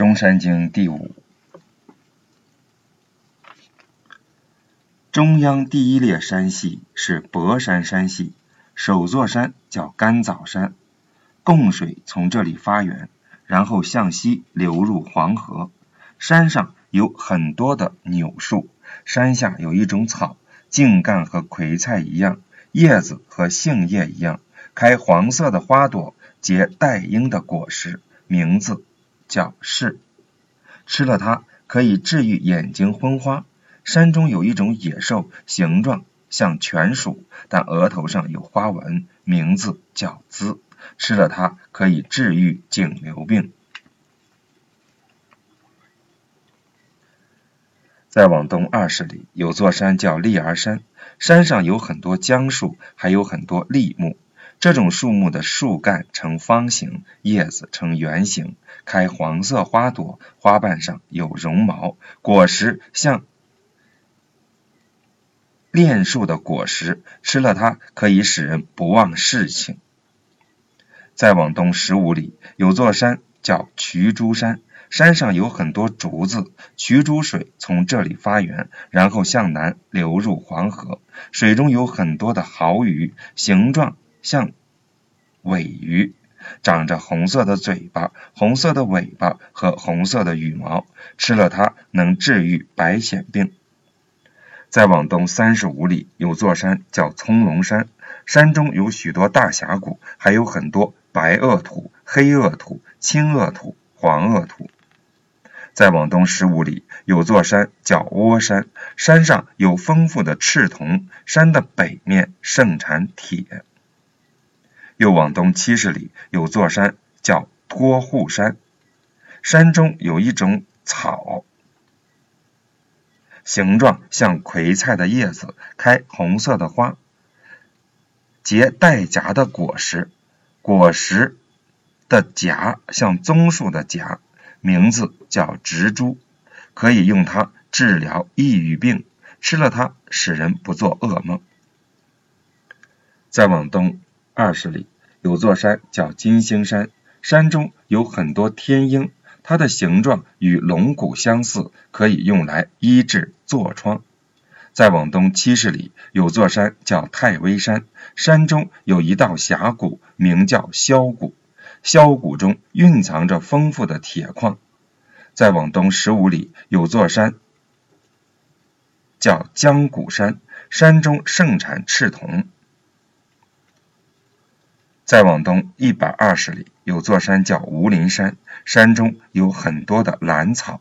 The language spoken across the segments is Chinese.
中山经第五，中央第一列山系是博山山系，首座山叫甘枣山，贡水从这里发源，然后向西流入黄河。山上有很多的柳树，山下有一种草，茎干和葵菜一样，叶子和杏叶一样，开黄色的花朵，结带缨的果实，名字。叫是，吃了它可以治愈眼睛昏花。山中有一种野兽，形状像犬鼠，但额头上有花纹，名字叫兹。吃了它可以治愈颈瘤病。再往东二十里，有座山叫立儿山，山上有很多姜树，还有很多栗木。这种树木的树干呈方形，叶子呈圆形，开黄色花朵，花瓣上有绒毛，果实像炼树的果实，吃了它可以使人不忘事情。再往东十五里，有座山叫瞿珠山，山上有很多竹子，瞿珠水从这里发源，然后向南流入黄河，水中有很多的蚝鱼，形状。像尾鱼，长着红色的嘴巴、红色的尾巴和红色的羽毛，吃了它能治愈白癣病。再往东三十五里，有座山叫葱龙山，山中有许多大峡谷，还有很多白垩土、黑垩土、青垩土、黄垩土。再往东十五里，有座山叫窝山，山上有丰富的赤铜，山的北面盛产铁。又往东七十里，有座山叫托户山，山中有一种草，形状像葵菜的叶子，开红色的花，结带荚的果实，果实的荚像棕树的荚，名字叫植株，可以用它治疗抑郁病，吃了它使人不做噩梦。再往东。二十里有座山叫金星山，山中有很多天鹰，它的形状与龙骨相似，可以用来医治痤疮。再往东七十里有座山叫太微山，山中有一道峡谷，名叫萧谷，萧谷中蕴藏着丰富的铁矿。再往东十五里有座山叫江谷山，山中盛产赤铜。再往东一百二十里，有座山叫吴林山，山中有很多的兰草。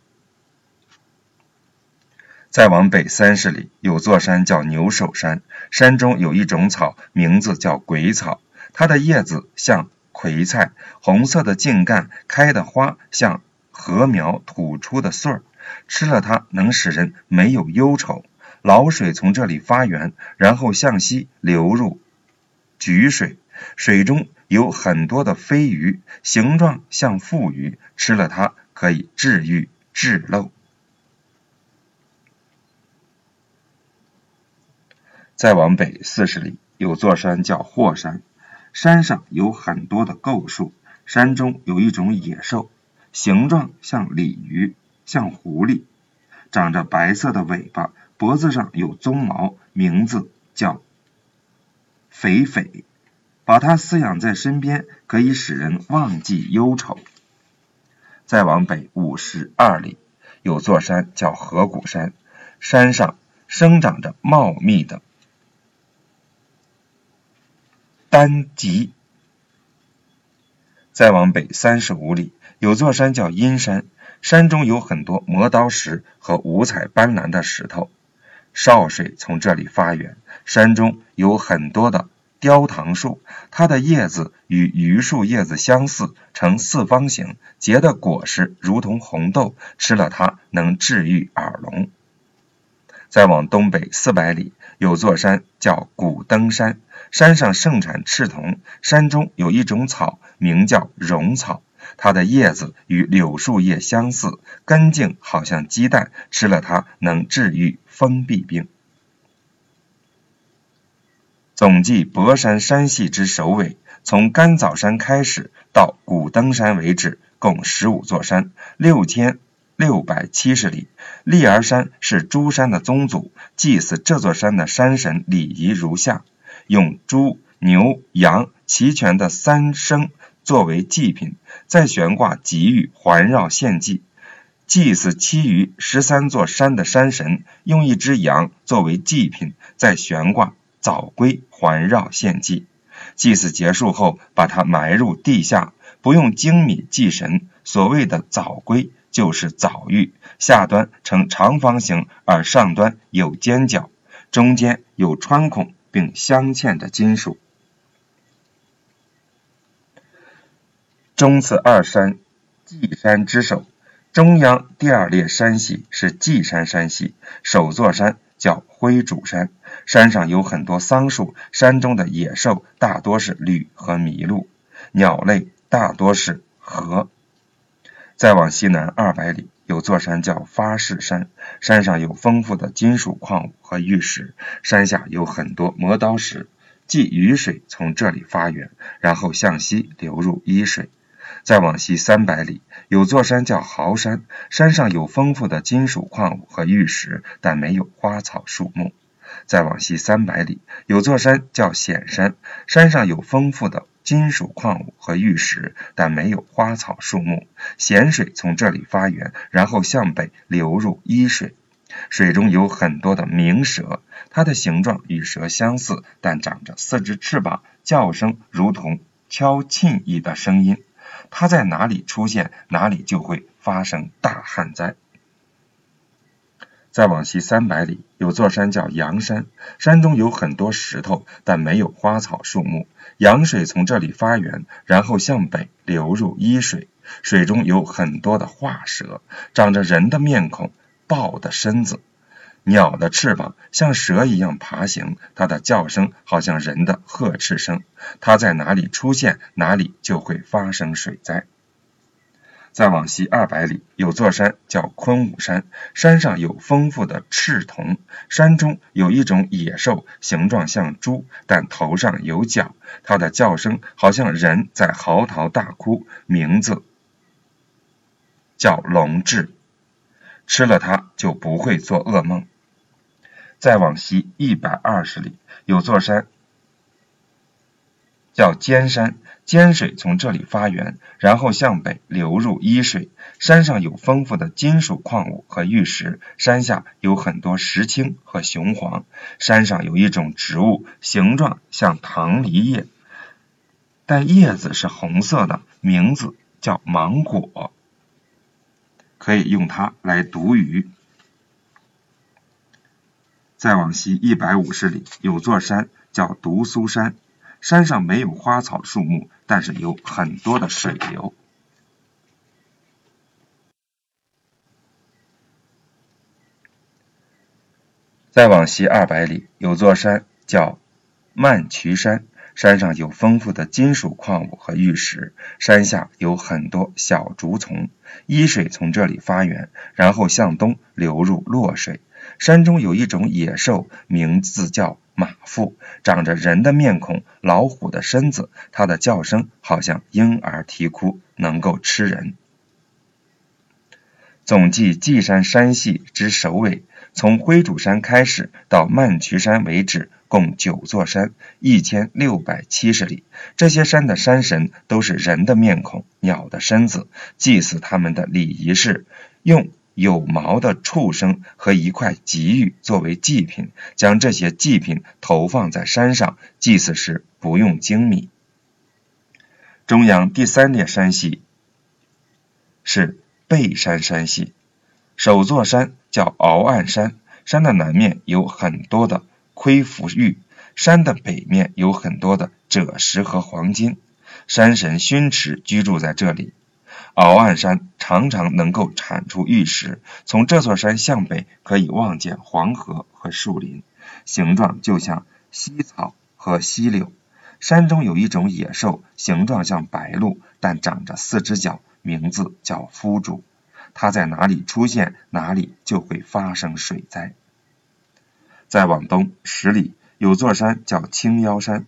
再往北三十里，有座山叫牛首山，山中有一种草，名字叫鬼草，它的叶子像葵菜，红色的茎干，开的花像禾苗吐出的穗儿，吃了它能使人没有忧愁。老水从这里发源，然后向西流入沮水。水中有很多的飞鱼，形状像腹鱼，吃了它可以治愈痔漏。再往北四十里，有座山叫霍山，山上有很多的构树，山中有一种野兽，形状像鲤鱼，像狐狸，长着白色的尾巴，脖子上有鬃毛，名字叫肥肥。把它饲养在身边，可以使人忘记忧愁。再往北五十二里，有座山叫河谷山，山上生长着茂密的丹棘。再往北三十五里，有座山叫阴山，山中有很多磨刀石和五彩斑斓的石头，少水从这里发源，山中有很多的。雕糖树，它的叶子与榆树叶子相似，呈四方形，结的果实如同红豆，吃了它能治愈耳聋。再往东北四百里，有座山叫古登山，山上盛产赤铜，山中有一种草，名叫绒草，它的叶子与柳树叶相似，根茎好像鸡蛋，吃了它能治愈风痹病。总计博山山系之首尾，从甘枣山开始到古登山为止，共十五座山，六千六百七十里。立儿山是诸山的宗祖，祭祀这座山的山神礼仪如下：用猪、牛、羊齐全的三牲作为祭品，再悬挂给予环绕献祭。祭祀其余十三座山的山神，用一只羊作为祭品，在悬挂早龟环绕献祭。祭祀结束后，把它埋入地下，不用精米祭神。所谓的早龟，就是早玉，下端呈长方形，而上端有尖角，中间有穿孔，并镶嵌着金属。中次二山，稷山之首。中央第二列山系是稷山山系，首座山叫灰主山，山上有很多桑树，山中的野兽大多是驴和麋鹿，鸟类大多是河。再往西南二百里，有座山叫发誓山，山上有丰富的金属矿物和玉石，山下有很多磨刀石，即雨水从这里发源，然后向西流入伊水。再往西三百里，有座山叫豪山，山上有丰富的金属矿物和玉石，但没有花草树木。再往西三百里，有座山叫显山，山上有丰富的金属矿物和玉石，但没有花草树木。咸水从这里发源，然后向北流入伊水，水中有很多的鸣蛇，它的形状与蛇相似，但长着四只翅膀，叫声如同敲磬一的声音。它在哪里出现，哪里就会发生大旱灾。再往西三百里，有座山叫阳山，山中有很多石头，但没有花草树木。阳水从这里发源，然后向北流入伊水，水中有很多的化蛇，长着人的面孔，豹的身子。鸟的翅膀像蛇一样爬行，它的叫声好像人的呵斥声。它在哪里出现，哪里就会发生水灾。再往西二百里，有座山叫昆武山，山上有丰富的赤铜，山中有一种野兽，形状像猪，但头上有角。它的叫声好像人在嚎啕大哭，名字叫龙志。吃了它就不会做噩梦。再往西一百二十里，有座山叫尖山，尖水从这里发源，然后向北流入伊水。山上有丰富的金属矿物和玉石，山下有很多石青和雄黄。山上有一种植物，形状像棠梨叶，但叶子是红色的，名字叫芒果，可以用它来毒鱼。再往西一百五十里，有座山叫独苏山，山上没有花草树木，但是有很多的水流。再往西二百里，有座山叫曼渠山。山上有丰富的金属矿物和玉石，山下有很多小竹丛，伊水从这里发源，然后向东流入洛水。山中有一种野兽，名字叫马腹，长着人的面孔，老虎的身子，它的叫声好像婴儿啼哭，能够吃人。总计稷山山系之首尾，从灰主山开始到曼渠山为止，共九座山，一千六百七十里。这些山的山神都是人的面孔、鸟的身子。祭祀他们的礼仪是用有毛的畜生和一块吉玉作为祭品，将这些祭品投放在山上。祭祀时不用精米。中央第三列山系是。背山山系，首座山叫鳌岸山，山的南面有很多的窥浮玉，山的北面有很多的赭石和黄金，山神熏池居住在这里。鳌岸山常常能够产出玉石，从这座山向北可以望见黄河和树林，形状就像溪草和溪柳。山中有一种野兽，形状像白鹿，但长着四只脚。名字叫夫主，它在哪里出现，哪里就会发生水灾。再往东十里，有座山叫青腰山，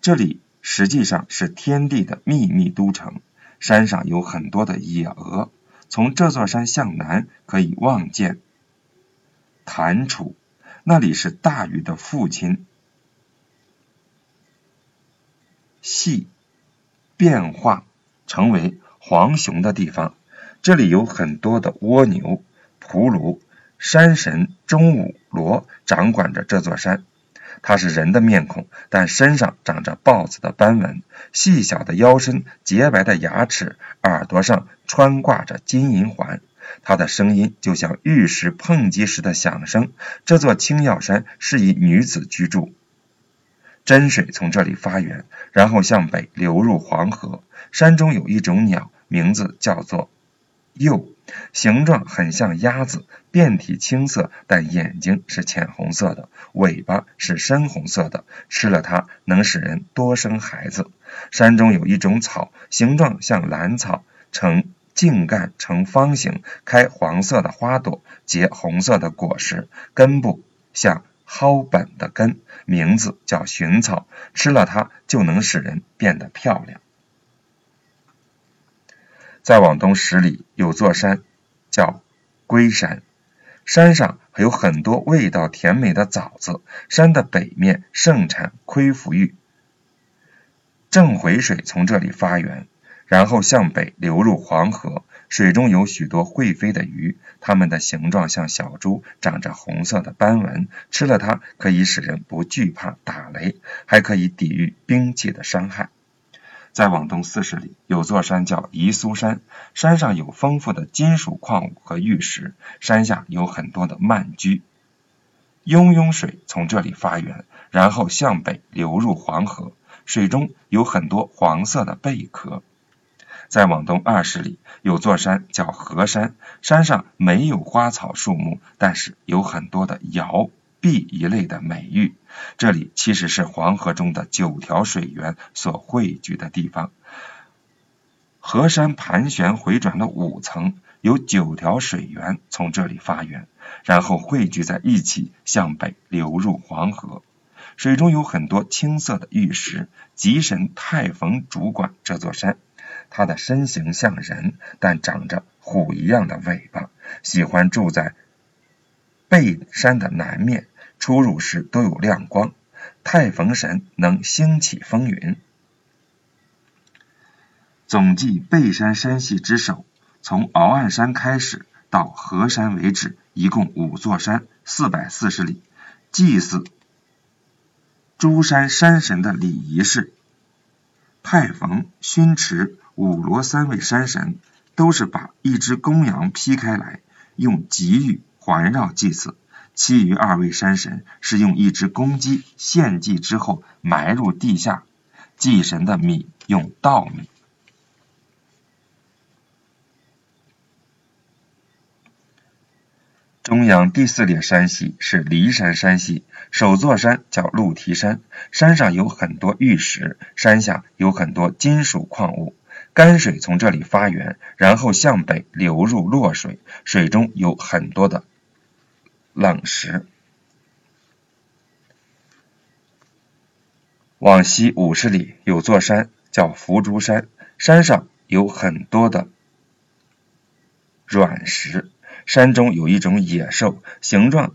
这里实际上是天地的秘密都城。山上有很多的野鹅。从这座山向南，可以望见谭楚，那里是大禹的父亲系变化成为黄熊的地方。这里有很多的蜗牛、蒲芦。山神钟武罗掌管着这座山，他是人的面孔，但身上长着豹子的斑纹，细小的腰身，洁白的牙齿，耳朵上穿挂着金银环。他的声音就像玉石碰击时的响声。这座青药山是以女子居住。真水从这里发源，然后向北流入黄河。山中有一种鸟，名字叫做鼬。形状很像鸭子，遍体青色，但眼睛是浅红色的，尾巴是深红色的。吃了它能使人多生孩子。山中有一种草，形状像兰草，呈茎干呈方形，开黄色的花朵，结红色的果实，根部像蒿本的根，名字叫寻草。吃了它就能使人变得漂亮。再往东十里有座山，叫龟山。山上还有很多味道甜美的枣子。山的北面盛产亏浮玉，正回水从这里发源，然后向北流入黄河。水中有许多会飞的鱼，它们的形状像小猪，长着红色的斑纹。吃了它可以使人不惧怕打雷，还可以抵御兵器的伤害。再往东四十里，有座山叫宜苏山，山上有丰富的金属矿物和玉石，山下有很多的鳗居。雍雍水从这里发源，然后向北流入黄河，水中有很多黄色的贝壳。再往东二十里，有座山叫河山，山上没有花草树木，但是有很多的瑶。碧一类的美玉，这里其实是黄河中的九条水源所汇聚的地方。河山盘旋回转了五层，有九条水源从这里发源，然后汇聚在一起，向北流入黄河。水中有很多青色的玉石。吉神太逢主管这座山，他的身形像人，但长着虎一样的尾巴，喜欢住在背山的南面。出入时都有亮光，太逢神能兴起风云。总计背山山系之首，从鳌岸山开始到河山为止，一共五座山，四百四十里。祭祀诸山山神的礼仪是：太逢、熏池、五罗三位山神都是把一只公羊劈开来，用吉玉环绕祭祀。其余二位山神是用一只公鸡献祭之后埋入地下，祭神的米用稻米。中央第四列山系是骊山山系，首座山叫鹿蹄山，山上有很多玉石，山下有很多金属矿物，甘水从这里发源，然后向北流入洛水，水中有很多的。冷石。往西五十里有座山叫伏竹山，山上有很多的软石。山中有一种野兽，形状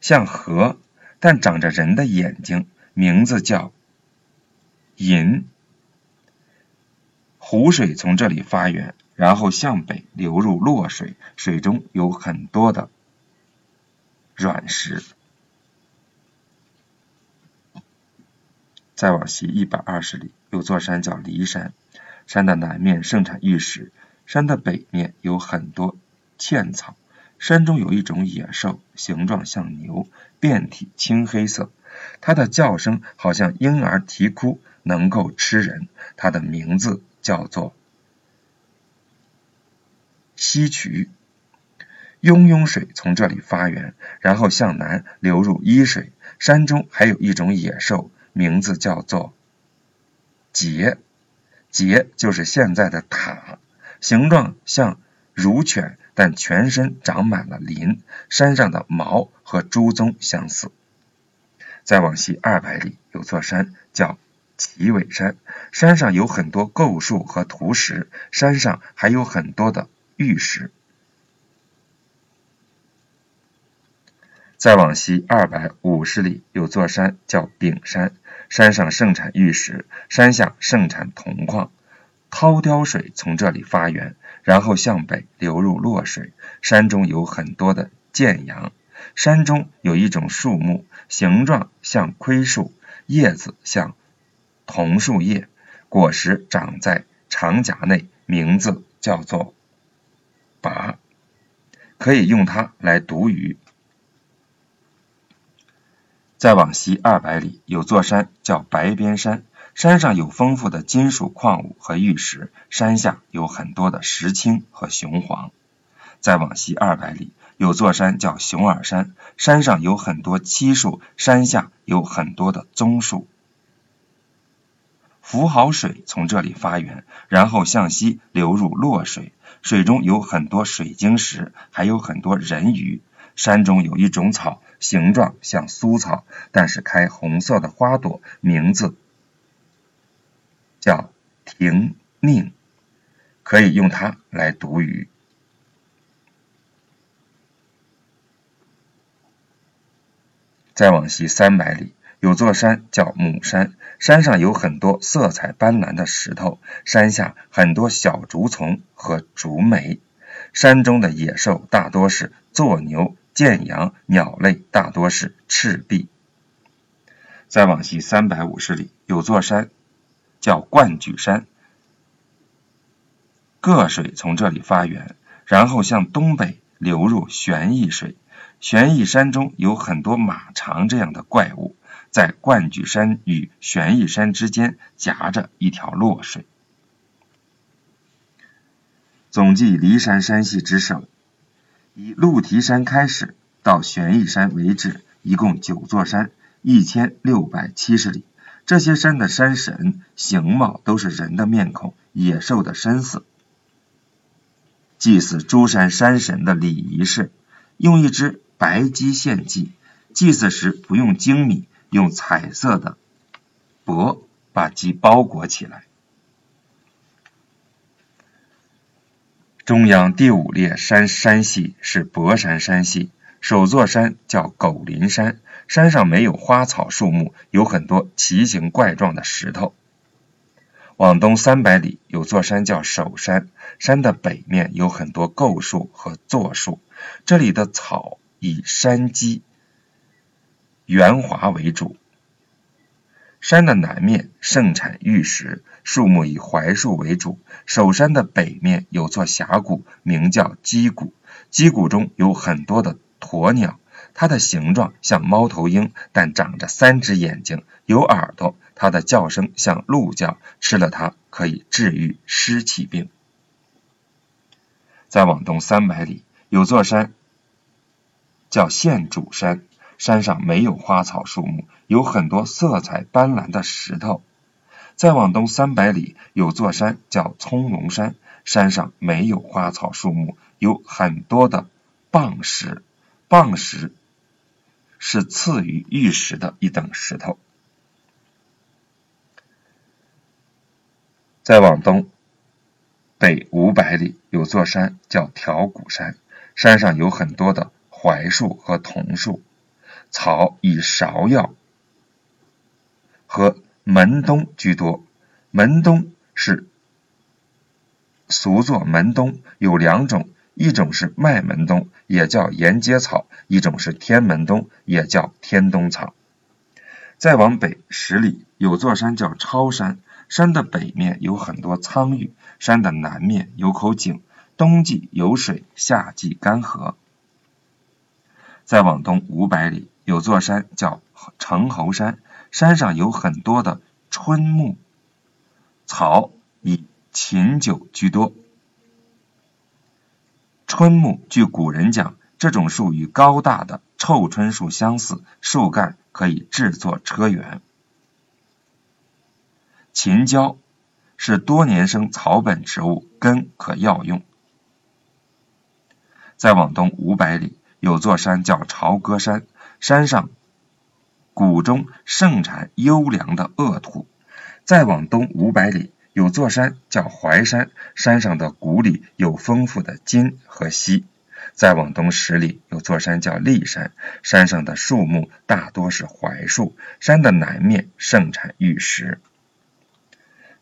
像河，但长着人的眼睛，名字叫银。湖水从这里发源，然后向北流入洛水，水中有很多的。软石。再往西一百二十里，有座山叫骊山，山的南面盛产玉石，山的北面有很多茜草。山中有一种野兽，形状像牛，遍体青黑色，它的叫声好像婴儿啼哭，能够吃人。它的名字叫做西渠。雍雍水从这里发源，然后向南流入伊水。山中还有一种野兽，名字叫做桀。桀就是现在的塔，形状像乳犬，但全身长满了鳞，山上的毛和猪鬃相似。再往西二百里，有座山叫齐尾山，山上有很多构树和图石，山上还有很多的玉石。再往西二百五十里，有座山叫丙山，山上盛产玉石，山下盛产铜矿。涛雕水从这里发源，然后向北流入洛水。山中有很多的涧阳。山中有一种树木，形状像盔树，叶子像桐树叶，果实长在长荚内，名字叫做拔，可以用它来毒鱼。再往西二百里，有座山叫白边山，山上有丰富的金属矿物和玉石，山下有很多的石青和雄黄。再往西二百里，有座山叫熊耳山，山上有很多漆树，山下有很多的棕树。福好水从这里发源，然后向西流入洛水，水中有很多水晶石，还有很多人鱼。山中有一种草，形状像苏草，但是开红色的花朵，名字叫亭宁，可以用它来读鱼。再往西三百里，有座山叫母山，山上有很多色彩斑斓的石头，山下很多小竹丛和竹梅。山中的野兽大多是作牛。建阳鸟类大多是赤壁。再往西三百五十里，有座山叫冠举山，各水从这里发源，然后向东北流入玄义水。玄义山中有很多马肠这样的怪物，在冠举山与玄义山之间夹着一条洛水。总计骊山山系之首。以鹿蹄山开始到玄义山为止，一共九座山，一千六百七十里。这些山的山神形貌都是人的面孔，野兽的身子。祭祀诸山山神的礼仪是用一只白鸡献祭，祭祀时不用精米，用彩色的帛把鸡包裹起来。中央第五列山山系是博山山系，首座山叫狗林山，山上没有花草树木，有很多奇形怪状的石头。往东三百里有座山叫首山，山的北面有很多构树和座树，这里的草以山鸡、圆滑为主。山的南面盛产玉石，树木以槐树为主。首山的北面有座峡谷，名叫鸡谷。鸡谷中有很多的鸵鸟，它的形状像猫头鹰，但长着三只眼睛，有耳朵。它的叫声像鹿叫，吃了它可以治愈湿气病。再往东三百里，有座山叫县主山。山上没有花草树木，有很多色彩斑斓的石头。再往东三百里，有座山叫葱茏山，山上没有花草树木，有很多的蚌石。蚌石是次于玉石的一等石头。再往东北五百里，有座山叫条谷山，山上有很多的槐树和桐树。草以芍药和门冬居多，门冬是俗作门冬，有两种，一种是麦门冬，也叫沿阶草；一种是天门冬，也叫天冬草。再往北十里，有座山叫超山，山的北面有很多苍玉，山的南面有口井，冬季有水，夏季干涸。再往东五百里。有座山叫城侯山，山上有很多的春木，草以琴酒居多。春木据古人讲，这种树与高大的臭椿树相似，树干可以制作车辕。秦椒是多年生草本植物，根可药用。再往东五百里，有座山叫朝歌山。山上谷中盛产优良的恶土，再往东五百里，有座山叫淮山，山上的谷里有丰富的金和锡。再往东十里，有座山叫骊山，山上的树木大多是槐树，山的南面盛产玉石。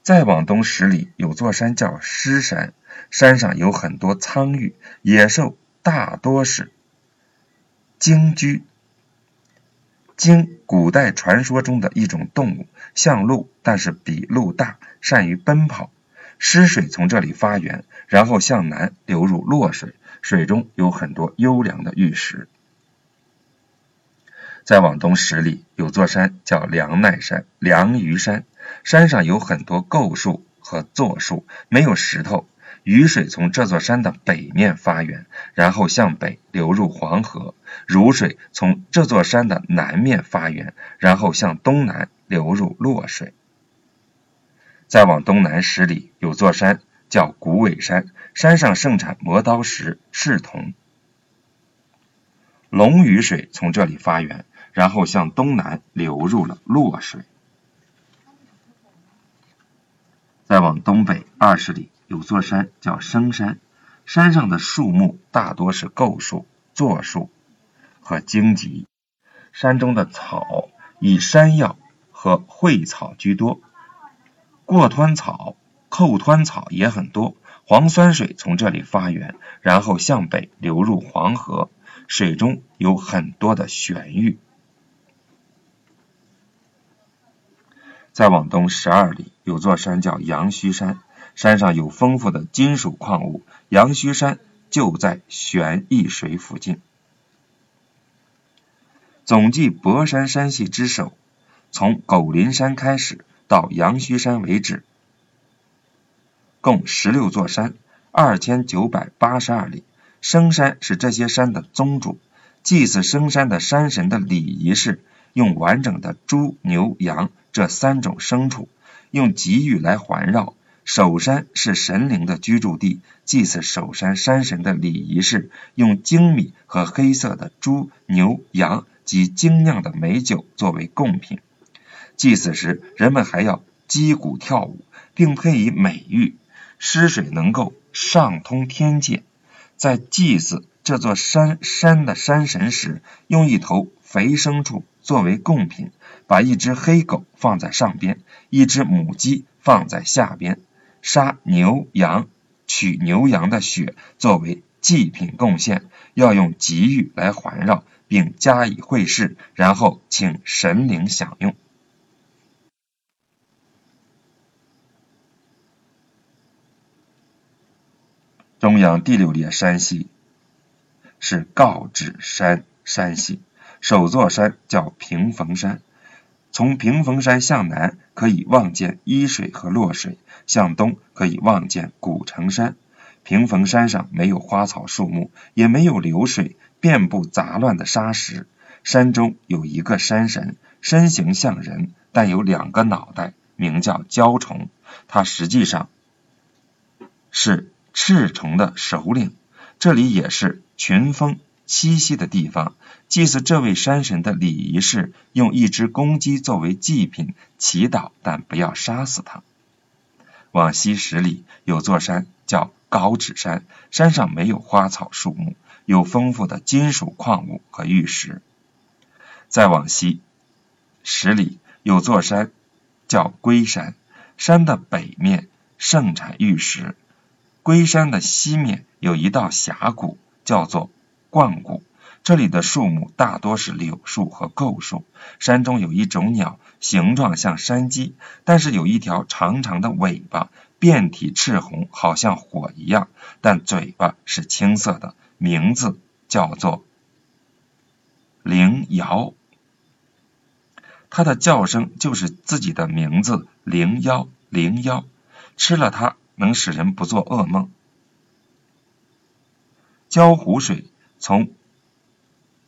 再往东十里，有座山叫狮山，山上有很多苍玉，野兽大多是鲸居。鲸，古代传说中的一种动物，像鹿，但是比鹿大，善于奔跑。狮水从这里发源，然后向南流入洛水。水中有很多优良的玉石。再往东十里，有座山叫梁奈山、梁榆山，山上有很多构树和座树，没有石头。雨水从这座山的北面发源，然后向北流入黄河；汝水从这座山的南面发源，然后向东南流入洛水。再往东南十里，有座山。叫古尾山，山上盛产磨刀石、赤铜。龙鱼水从这里发源，然后向东南流入了洛水。再往东北二十里，有座山叫生山，山上的树木大多是构树、座树和荆棘，山中的草以山药和蕙草居多，过湍草。寇湍草也很多，黄酸水从这里发源，然后向北流入黄河，水中有很多的玄玉。再往东十二里，有座山叫阳虚山，山上有丰富的金属矿物。阳虚山就在玄义水附近。总计博山山系之首，从狗林山开始到阳虚山为止。共十六座山，二千九百八十二里。生山是这些山的宗主。祭祀生山的山神的礼仪是用完整的猪、牛、羊这三种牲畜，用吉玉来环绕。守山是神灵的居住地，祭祀守山山神的礼仪是用精米和黑色的猪、牛、羊及精酿的美酒作为贡品。祭祀时，人们还要击鼓跳舞，并配以美玉。湿水能够上通天界，在祭祀这座山山的山神时，用一头肥牲畜作为贡品，把一只黑狗放在上边，一只母鸡放在下边，杀牛羊，取牛羊的血作为祭品贡献，要用吉玉来环绕，并加以会试，然后请神灵享用。中央第六列山系是告指山山系，首座山叫平逢山。从平逢山向南可以望见伊水和洛水，向东可以望见古城山。平逢山上没有花草树木，也没有流水，遍布杂乱的沙石。山中有一个山神，身形像人，但有两个脑袋，名叫蛟虫。他实际上是。赤虫的首领，这里也是群峰栖息的地方。祭祀这位山神的礼仪是用一只公鸡作为祭品，祈祷，但不要杀死它。往西十里有座山叫高指山，山上没有花草树木，有丰富的金属矿物和玉石。再往西十里有座山叫龟山，山的北面盛产玉石。龟山的西面有一道峡谷，叫做冠谷。这里的树木大多是柳树和构树。山中有一种鸟，形状像山鸡，但是有一条长长的尾巴，遍体赤红，好像火一样，但嘴巴是青色的，名字叫做灵瑶。它的叫声就是自己的名字灵妖。灵妖吃了它。能使人不做噩梦。焦湖水从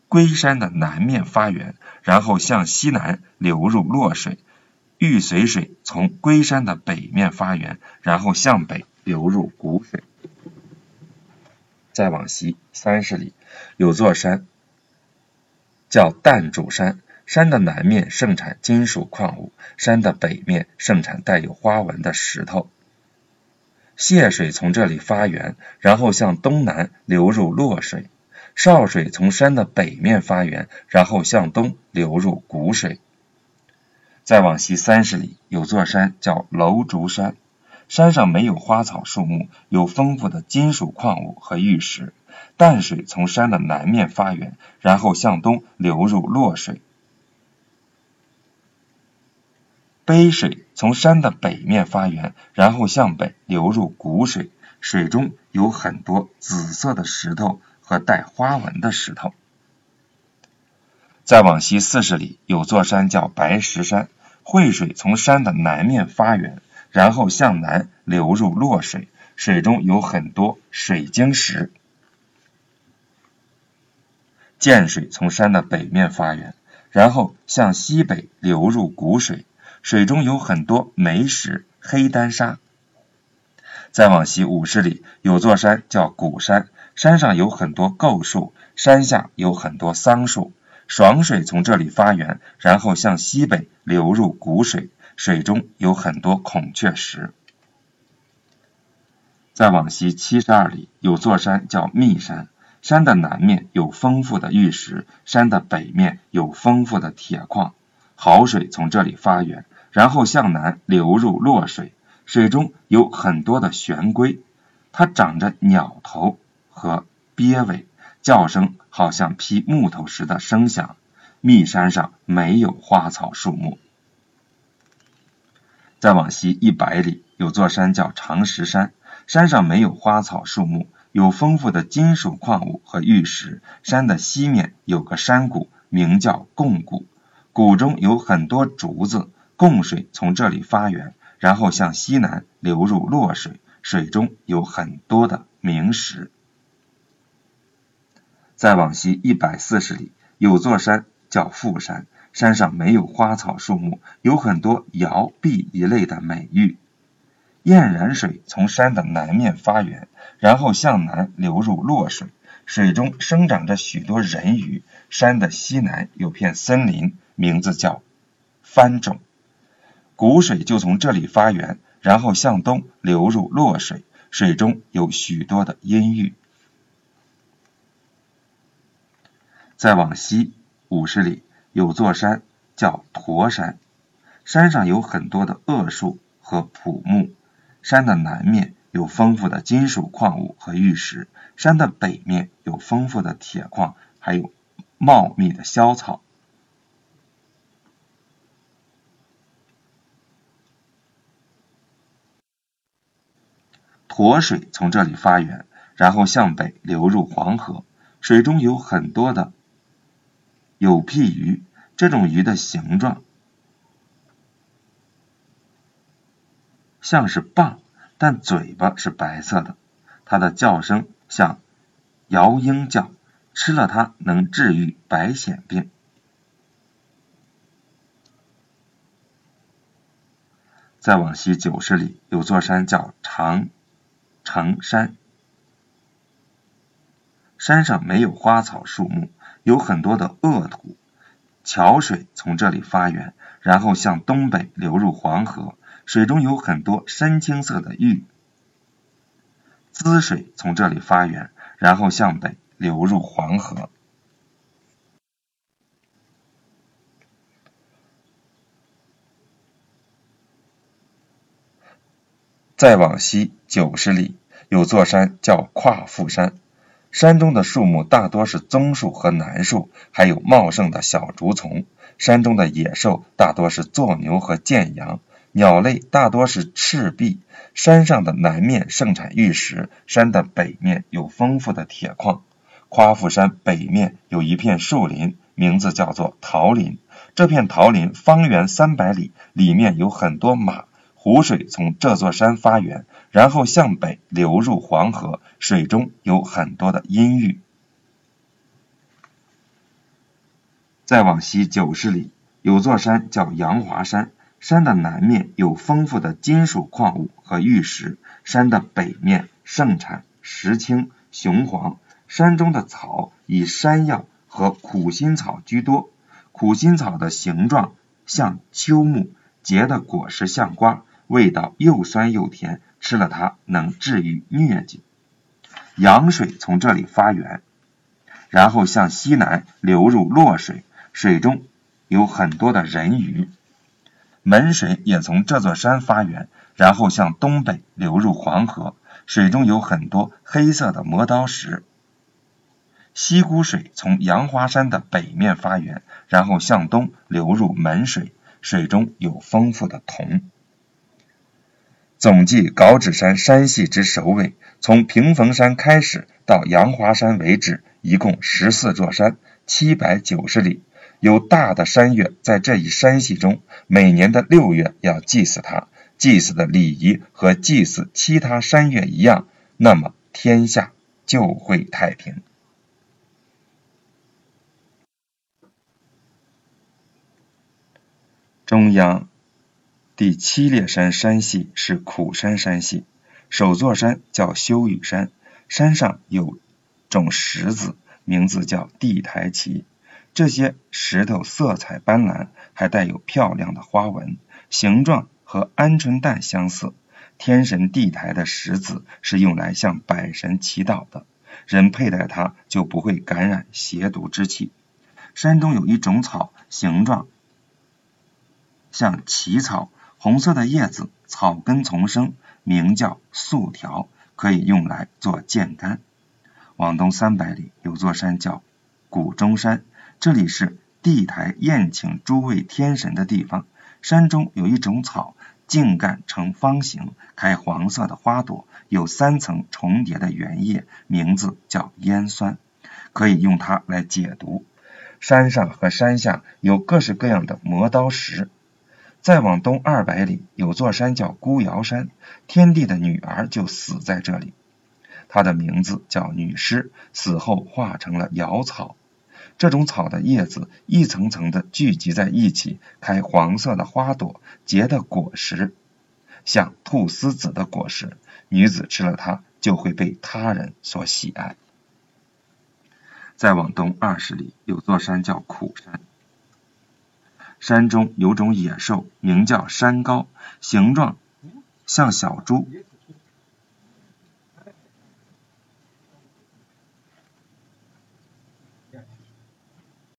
龟山的南面发源，然后向西南流入洛水；玉髓水从龟山的北面发源，然后向北流入谷水。再往西三十里，有座山叫淡主山，山的南面盛产金属矿物，山的北面盛产带有花纹的石头。泄水从这里发源，然后向东南流入洛水。少水从山的北面发源，然后向东流入谷水。再往西三十里，有座山叫楼竹山，山上没有花草树木，有丰富的金属矿物和玉石。淡水从山的南面发源，然后向东流入洛水。杯水从山的北面发源，然后向北流入谷水，水中有很多紫色的石头。和带花纹的石头。再往西四十里，有座山叫白石山，汇水从山的南面发源，然后向南流入洛水，水中有很多水晶石。涧水从山的北面发源，然后向西北流入谷水，水中有很多煤石、黑丹砂。再往西五十里，有座山叫古山。山上有很多构树，山下有很多桑树。爽水从这里发源，然后向西北流入谷水，水中有很多孔雀石。再往西七十二里，有座山叫密山，山的南面有丰富的玉石，山的北面有丰富的铁矿。好水从这里发源，然后向南流入洛水，水中有很多的玄龟，它长着鸟头。和鳖尾，叫声好像劈木头时的声响。密山上没有花草树木。再往西一百里，有座山叫长石山，山上没有花草树木，有丰富的金属矿物和玉石。山的西面有个山谷，名叫贡谷，谷中有很多竹子。贡水从这里发源，然后向西南流入洛水，水中有很多的明石。再往西一百四十里，有座山叫富山，山上没有花草树木，有很多瑶碧一类的美玉。燕然水从山的南面发源，然后向南流入洛水，水中生长着许多人鱼。山的西南有片森林，名字叫番种。谷水就从这里发源，然后向东流入洛水，水中有许多的阴郁。再往西五十里，有座山叫驼山，山上有很多的恶树和朴木。山的南面有丰富的金属矿物和玉石，山的北面有丰富的铁矿，还有茂密的萧草。驼水从这里发源，然后向北流入黄河，水中有很多的。有屁鱼，这种鱼的形状像是蚌，但嘴巴是白色的。它的叫声像摇鹰叫，吃了它能治愈白癣病。再往西九十里，有座山叫长城山，山上没有花草树木。有很多的恶土，桥水从这里发源，然后向东北流入黄河，水中有很多深青色的玉。滋水从这里发源，然后向北流入黄河。再往西九十里，有座山叫跨富山。山中的树木大多是棕树和楠树，还有茂盛的小竹丛。山中的野兽大多是坐牛和见羊，鸟类大多是赤壁。山上的南面盛产玉石，山的北面有丰富的铁矿。夸父山北面有一片树林，名字叫做桃林。这片桃林方圆三百里，里面有很多马。湖水从这座山发源，然后向北流入黄河，水中有很多的阴郁。再往西九十里，有座山叫阳华山，山的南面有丰富的金属矿物和玉石，山的北面盛产石青、雄黄。山中的草以山药和苦心草居多。苦心草的形状像秋木，结的果实像瓜，味道又酸又甜，吃了它能治愈疟疾。羊水从这里发源，然后向西南流入洛水，水中有很多的人鱼。门水也从这座山发源，然后向东北流入黄河，水中有很多黑色的磨刀石。西沽水从杨花山的北面发源，然后向东流入门水，水中有丰富的铜。总计稿纸山山系之首尾，从平逢山开始到杨华山为止，一共十四座山，七百九十里。有大的山岳在这一山系中，每年的六月要祭祀它，祭祀的礼仪和祭祀其他山岳一样，那么天下就会太平。中央第七列山山系是苦山山系，首座山叫修雨山，山上有种石子，名字叫地台旗。这些石头色彩斑斓，还带有漂亮的花纹，形状和鹌鹑蛋相似。天神地台的石子是用来向百神祈祷的，人佩戴它就不会感染邪毒之气。山中有一种草，形状。像奇草，红色的叶子，草根丛生，名叫素条，可以用来做箭杆。往东三百里有座山叫谷中山，这里是地台宴请诸位天神的地方。山中有一种草，茎干呈方形，开黄色的花朵，有三层重叠的圆叶，名字叫烟酸，可以用它来解毒。山上和山下有各式各样的磨刀石。再往东二百里，有座山叫孤瑶山，天帝的女儿就死在这里，她的名字叫女尸，死后化成了瑶草。这种草的叶子一层层的聚集在一起，开黄色的花朵，结的果实像菟丝子的果实，女子吃了它就会被他人所喜爱。再往东二十里，有座山叫苦山。山中有种野兽，名叫山高，形状像小猪，